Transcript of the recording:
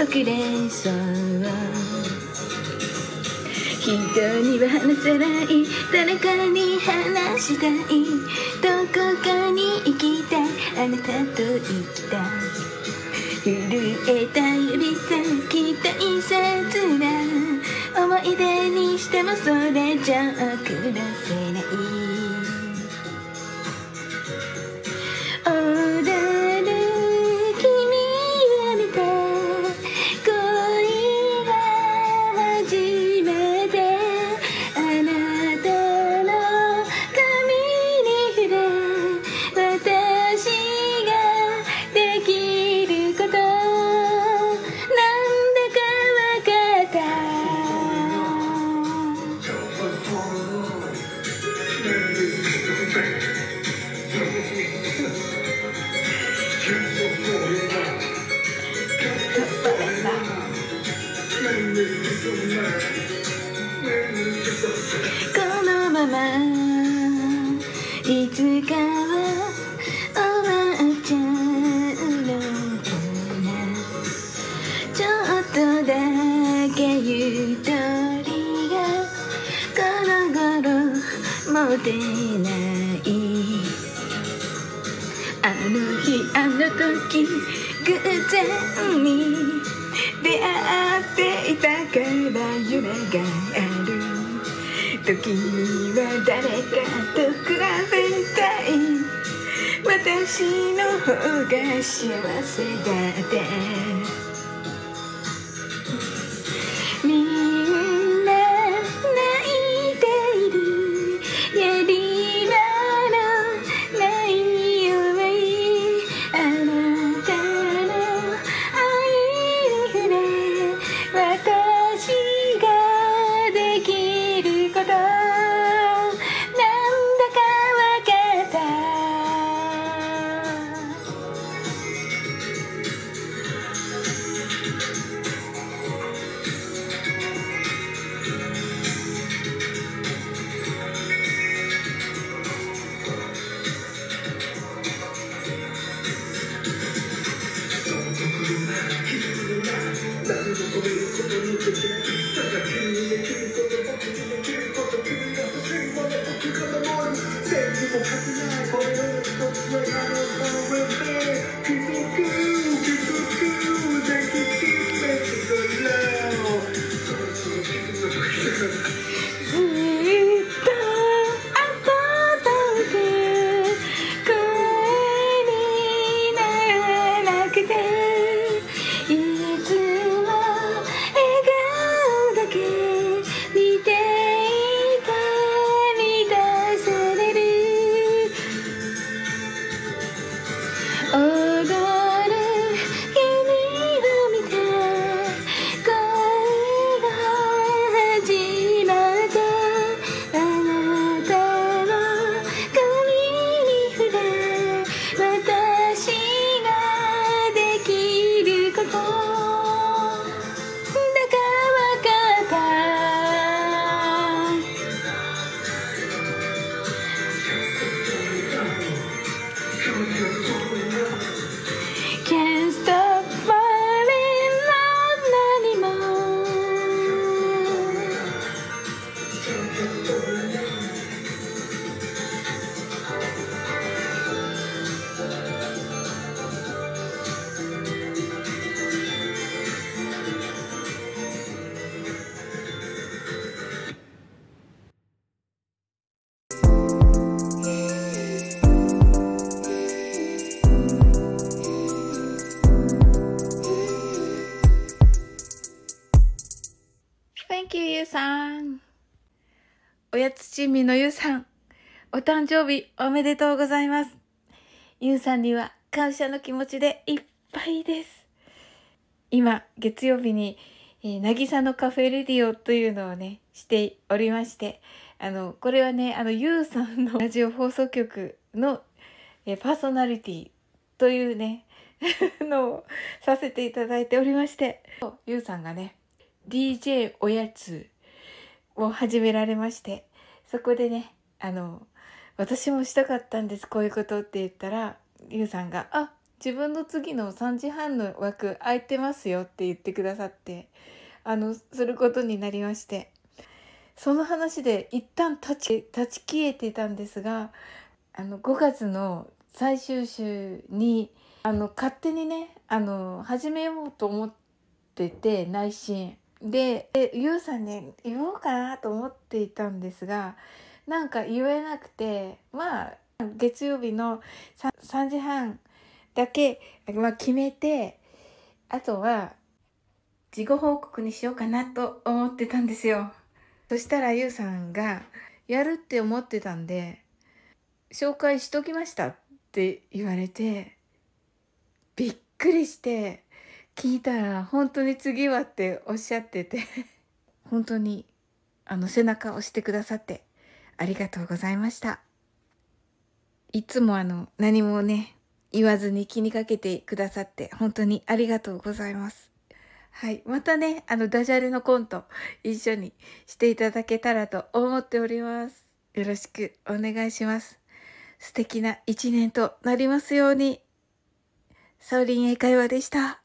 遅れそう人には話せない。誰かに話したい。どこかに行きたい。あなたと行きたい。震えた指先大切な思い出にしてもそれじゃ遅らせ。ままいつかは終わっちゃうのかなちょっとだけゆとりがこの頃持てない。あの日あの時偶然に出会っていたから夢が時には誰かと比べたい。私の方が幸せだって。すごい。やつちみのゆうさん。お誕生日おめでとうございます。ゆうさんには感謝の気持ちでいっぱいです。今、月曜日に、えー、なぎさのカフェレディオというのをね、しておりまして、あの、これはね、あの、ゆうさんの ラジオ放送局の、えー、パーソナリティというね、のをさせていただいておりまして、ゆうさんがね、DJ おやつを始められまして、そこでね、あの、私もしたかったんです、こういうことって言ったら、ゆうさんが、あ、自分の次の3時半の枠空いてますよって言ってくださって、あの、することになりまして、その話で一旦立ち、立ち消えてたんですが、あの、5月の最終週に、あの、勝手にね、あの、始めようと思ってて、内心。で、ゆうさんに言おうかなと思っていたんですが、なんか言えなくて、まあ、月曜日の 3, 3時半だけ、まあ、決めて、あとは、事後報告にしようかなと思ってたんですよ。そしたらゆうさんが、やるって思ってたんで、紹介しときましたって言われて、びっくりして、聞いたら本当に次はっておっしゃってて 本当にあの背中を押してくださってありがとうございました。いつもあの何もね言わずに気にかけてくださって本当にありがとうございます。はい。またね、あのダジャレのコント一緒にしていただけたらと思っております。よろしくお願いします。素敵な一年となりますように。サウリン英会話でした。